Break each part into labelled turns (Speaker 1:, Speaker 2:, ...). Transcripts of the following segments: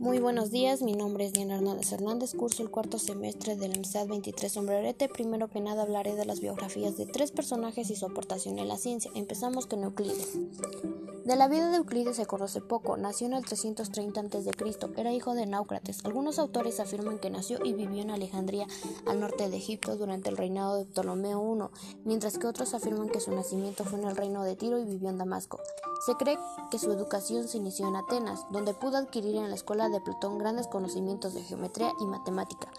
Speaker 1: Muy buenos días, mi nombre es Diana Hernández Hernández, curso el cuarto semestre de la Universidad 23 Sombrerete. Primero que nada hablaré de las biografías de tres personajes y su aportación en la ciencia. Empezamos con Euclides. De la vida de Euclides se conoce poco. Nació en el 330 a.C., era hijo de Náucrates. Algunos autores afirman que nació y vivió en Alejandría, al norte de Egipto, durante el reinado de Ptolomeo I, mientras que otros afirman que su nacimiento fue en el reino de Tiro y vivió en Damasco. Se cree que su educación se inició en Atenas, donde pudo adquirir en la escuela de Platón grandes conocimientos de geometría y matemática.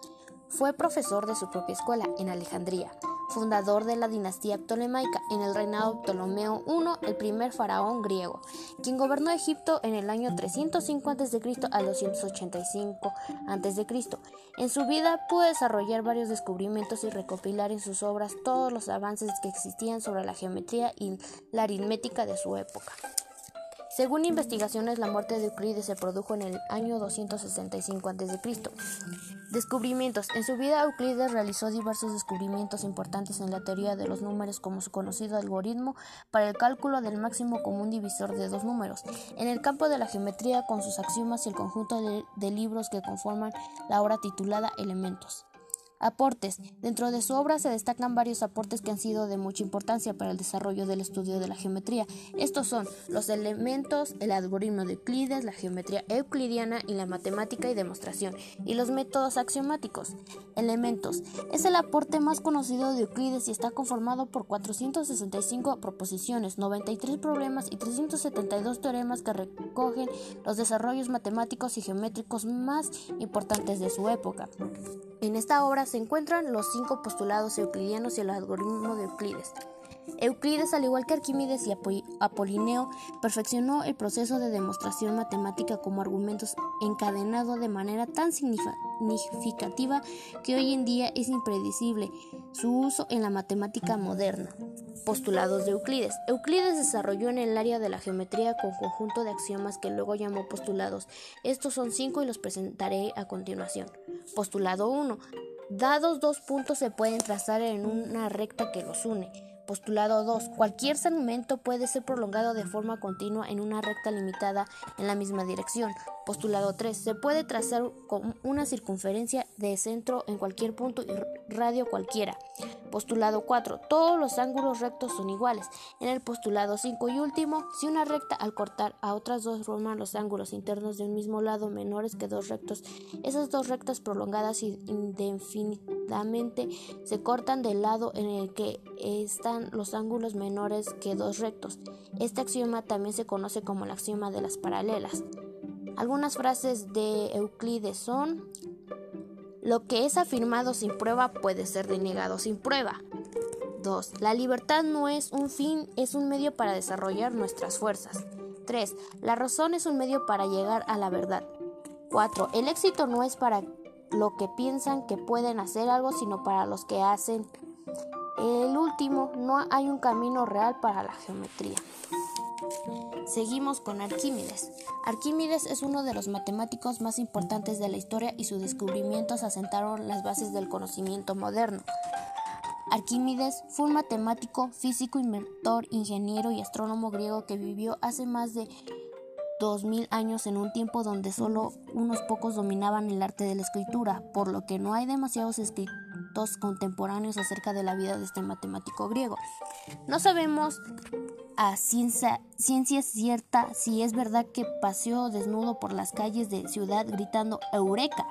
Speaker 1: Fue profesor de su propia escuela en Alejandría, fundador de la dinastía ptolemaica en el reinado de Ptolomeo I, el primer faraón griego, quien gobernó Egipto en el año 305 a.C. al 285 a.C. En su vida pudo desarrollar varios descubrimientos y recopilar en sus obras todos los avances que existían sobre la geometría y la aritmética de su época. Según investigaciones, la muerte de Euclides se produjo en el año 265 a.C. Descubrimientos. En su vida, Euclides realizó diversos descubrimientos importantes en la teoría de los números como su conocido algoritmo para el cálculo del máximo común divisor de dos números, en el campo de la geometría con sus axiomas y el conjunto de, de libros que conforman la obra titulada Elementos. Aportes. Dentro de su obra se destacan varios aportes que han sido de mucha importancia para el desarrollo del estudio de la geometría. Estos son los elementos, el algoritmo de Euclides, la geometría euclidiana y la matemática y demostración, y los métodos axiomáticos. Elementos. Es el aporte más conocido de Euclides y está conformado por 465 proposiciones, 93 problemas y 372 teoremas que recogen los desarrollos matemáticos y geométricos más importantes de su época. En esta obra se encuentran los cinco postulados euclidianos y el algoritmo de Euclides. Euclides, al igual que Arquímedes y Apolineo, perfeccionó el proceso de demostración matemática como argumentos encadenado de manera tan significativa que hoy en día es impredecible su uso en la matemática moderna. Postulados de Euclides. Euclides desarrolló en el área de la geometría con conjunto de axiomas que luego llamó postulados. Estos son cinco y los presentaré a continuación. Postulado 1. Dados dos puntos se pueden trazar en una recta que los une. Postulado 2. Cualquier segmento puede ser prolongado de forma continua en una recta limitada en la misma dirección. Postulado 3. Se puede trazar con una circunferencia de centro en cualquier punto y radio cualquiera. Postulado 4. Todos los ángulos rectos son iguales. En el postulado 5 y último, si una recta al cortar a otras dos forman los ángulos internos de un mismo lado menores que dos rectos, esas dos rectas prolongadas indefinidamente se cortan del lado en el que están los ángulos menores que dos rectos. Este axioma también se conoce como el axioma de las paralelas. Algunas frases de Euclides son lo que es afirmado sin prueba puede ser denegado sin prueba. 2. La libertad no es un fin, es un medio para desarrollar nuestras fuerzas. 3. La razón es un medio para llegar a la verdad. 4. El éxito no es para lo que piensan que pueden hacer algo, sino para los que hacen. El último, no hay un camino real para la geometría. Seguimos con Arquímedes. Arquímedes es uno de los matemáticos más importantes de la historia y sus descubrimientos asentaron las bases del conocimiento moderno. Arquímedes fue un matemático, físico, inventor, ingeniero y astrónomo griego que vivió hace más de 2000 años en un tiempo donde solo unos pocos dominaban el arte de la escritura, por lo que no hay demasiados escritos contemporáneos acerca de la vida de este matemático griego. No sabemos a ciencia, ciencia cierta si es verdad que paseó desnudo por las calles de ciudad gritando Eureka,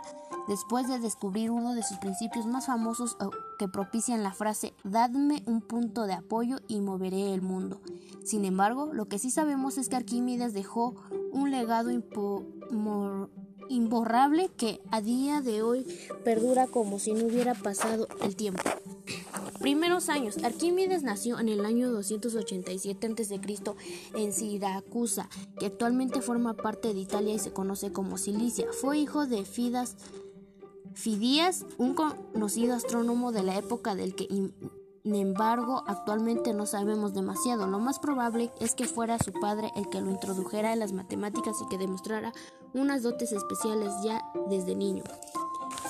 Speaker 1: después de descubrir uno de sus principios más famosos que propician la frase Dadme un punto de apoyo y moveré el mundo. Sin embargo, lo que sí sabemos es que Arquímedes dejó un legado imborrable que a día de hoy perdura como si no hubiera pasado el tiempo. Primeros años. Arquímedes nació en el año 287 a.C. en Siracusa, que actualmente forma parte de Italia y se conoce como Cilicia. Fue hijo de Fidas, Fidías, un conocido astrónomo de la época del que sin embargo, actualmente no sabemos demasiado. Lo más probable es que fuera su padre el que lo introdujera en las matemáticas y que demostrara unas dotes especiales ya desde niño.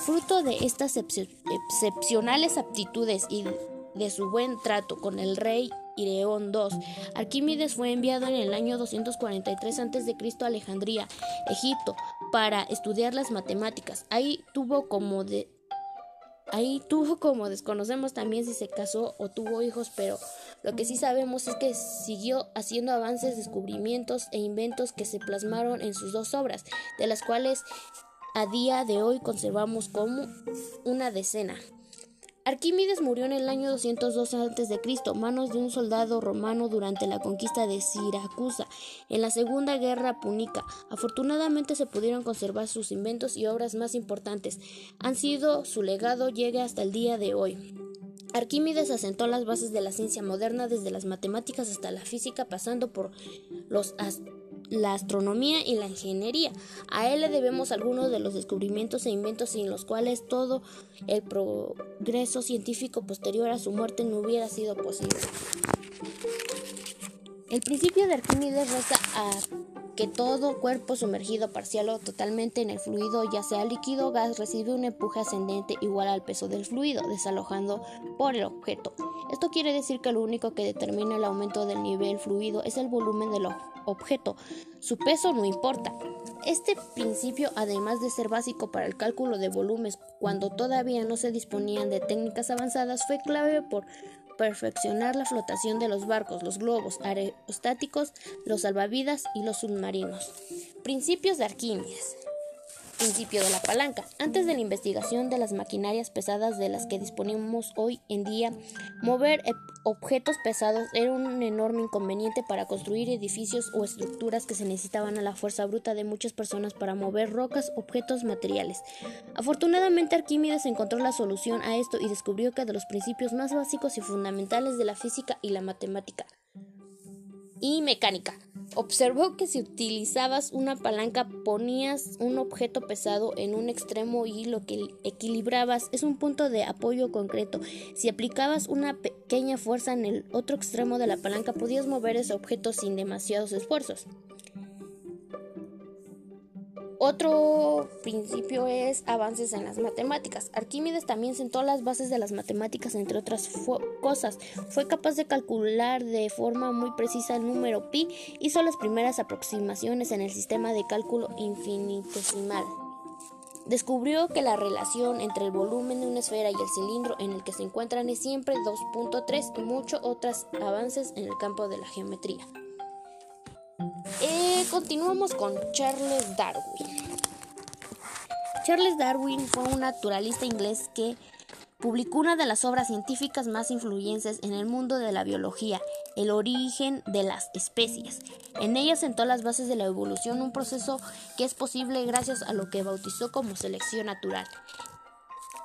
Speaker 1: Fruto de estas excepcionales aptitudes y de su buen trato con el rey Ireón II, Arquímedes fue enviado en el año 243 a.C. a Alejandría, Egipto, para estudiar las matemáticas. Ahí tuvo como de Ahí tuvo como desconocemos también si se casó o tuvo hijos, pero lo que sí sabemos es que siguió haciendo avances, descubrimientos e inventos que se plasmaron en sus dos obras, de las cuales a día de hoy conservamos como una decena. Arquímedes murió en el año 202 a.C., manos de un soldado romano durante la conquista de Siracusa en la Segunda Guerra Púnica. Afortunadamente se pudieron conservar sus inventos y obras más importantes. Han sido su legado llegue hasta el día de hoy. Arquímedes asentó las bases de la ciencia moderna desde las matemáticas hasta la física, pasando por los la astronomía y la ingeniería. A él le debemos algunos de los descubrimientos e inventos sin los cuales todo el progreso científico posterior a su muerte no hubiera sido posible. El principio de Arquímedes reza a que todo cuerpo sumergido parcial o totalmente en el fluido, ya sea líquido o gas, recibe un empuje ascendente igual al peso del fluido, desalojando por el objeto. Esto quiere decir que lo único que determina el aumento del nivel fluido es el volumen del objeto. Su peso no importa. Este principio, además de ser básico para el cálculo de volúmenes cuando todavía no se disponían de técnicas avanzadas, fue clave por perfeccionar la flotación de los barcos, los globos aerostáticos, los salvavidas y los submarinos. Principios de Arquímedes. Principio de la palanca. Antes de la investigación de las maquinarias pesadas de las que disponemos hoy en día, mover objetos pesados era un enorme inconveniente para construir edificios o estructuras que se necesitaban a la fuerza bruta de muchas personas para mover rocas, objetos, materiales. Afortunadamente Arquímedes encontró la solución a esto y descubrió que de los principios más básicos y fundamentales de la física y la matemática y mecánica. Observó que si utilizabas una palanca ponías un objeto pesado en un extremo y lo que equilibrabas es un punto de apoyo concreto. Si aplicabas una pequeña fuerza en el otro extremo de la palanca podías mover ese objeto sin demasiados esfuerzos. Otro principio es avances en las matemáticas. Arquímedes también sentó las bases de las matemáticas, entre otras cosas. Fue capaz de calcular de forma muy precisa el número pi, hizo las primeras aproximaciones en el sistema de cálculo infinitesimal. Descubrió que la relación entre el volumen de una esfera y el cilindro en el que se encuentran es siempre 2.3 y muchos otros avances en el campo de la geometría. Eh, continuamos con Charles Darwin. Charles Darwin fue un naturalista inglés que publicó una de las obras científicas más influyentes en el mundo de la biología, El origen de las especies. En ella sentó las bases de la evolución, un proceso que es posible gracias a lo que bautizó como selección natural.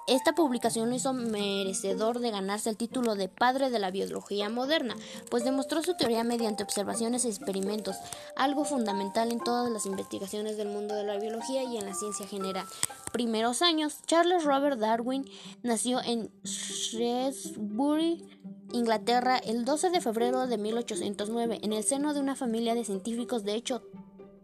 Speaker 1: Esta publicación lo hizo merecedor de ganarse el título de padre de la biología moderna, pues demostró su teoría mediante observaciones y experimentos, algo fundamental en todas las investigaciones del mundo de la biología y en la ciencia general. Primeros años, Charles Robert Darwin nació en Shrewsbury, Inglaterra, el 12 de febrero de 1809, en el seno de una familia de científicos. De hecho,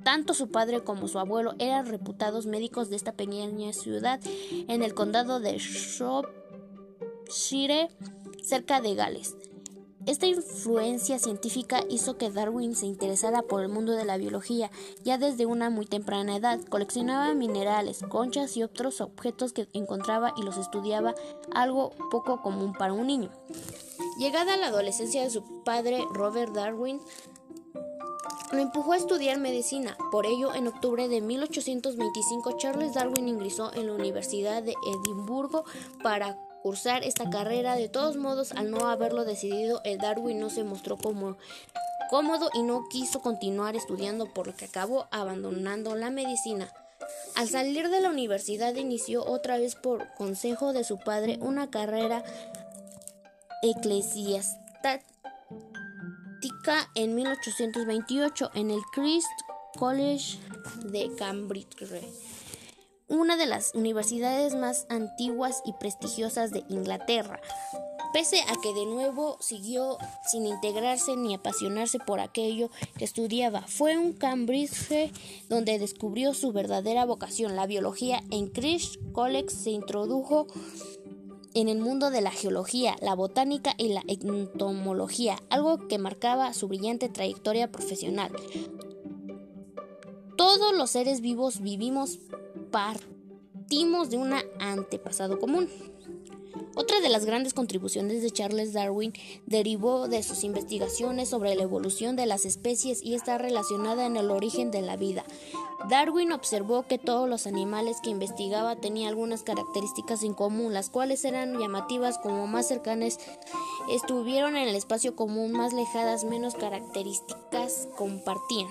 Speaker 1: tanto su padre como su abuelo eran reputados médicos de esta pequeña ciudad en el condado de Shropshire, cerca de Gales. Esta influencia científica hizo que Darwin se interesara por el mundo de la biología ya desde una muy temprana edad. Coleccionaba minerales, conchas y otros objetos que encontraba y los estudiaba, algo poco común para un niño. Llegada la adolescencia de su padre, Robert Darwin lo empujó a estudiar medicina. Por ello, en octubre de 1825, Charles Darwin ingresó en la Universidad de Edimburgo para cursar esta carrera. De todos modos, al no haberlo decidido, el Darwin no se mostró como cómodo y no quiso continuar estudiando, por lo que acabó abandonando la medicina. Al salir de la universidad inició otra vez por consejo de su padre una carrera eclesiástica en 1828 en el Christ College de Cambridge, una de las universidades más antiguas y prestigiosas de Inglaterra. Pese a que de nuevo siguió sin integrarse ni apasionarse por aquello que estudiaba, fue un Cambridge donde descubrió su verdadera vocación, la biología. En Christ College se introdujo en el mundo de la geología, la botánica y la entomología, algo que marcaba su brillante trayectoria profesional. Todo Todos los seres vivos vivimos, partimos de un antepasado común. Otra de las grandes contribuciones de Charles Darwin derivó de sus investigaciones sobre la evolución de las especies y está relacionada en el origen de la vida. Darwin observó que todos los animales que investigaba tenían algunas características en común, las cuales eran llamativas como más cercanas estuvieron en el espacio común, más lejadas, menos características compartían.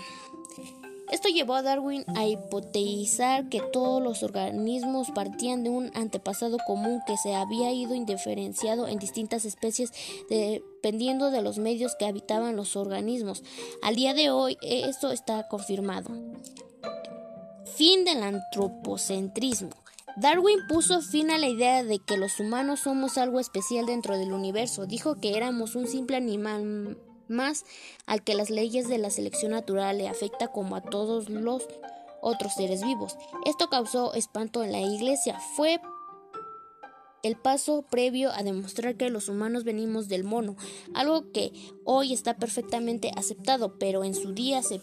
Speaker 1: Esto llevó a Darwin a hipotetizar que todos los organismos partían de un antepasado común que se había ido indiferenciado en distintas especies dependiendo de los medios que habitaban los organismos. Al día de hoy esto está confirmado. Fin del antropocentrismo. Darwin puso fin a la idea de que los humanos somos algo especial dentro del universo. Dijo que éramos un simple animal más al que las leyes de la selección natural le afecta como a todos los otros seres vivos. Esto causó espanto en la iglesia. Fue el paso previo a demostrar que los humanos venimos del mono, algo que hoy está perfectamente aceptado, pero en su día se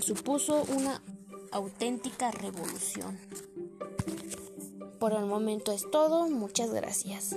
Speaker 1: supuso una auténtica revolución. Por el momento es todo, muchas gracias.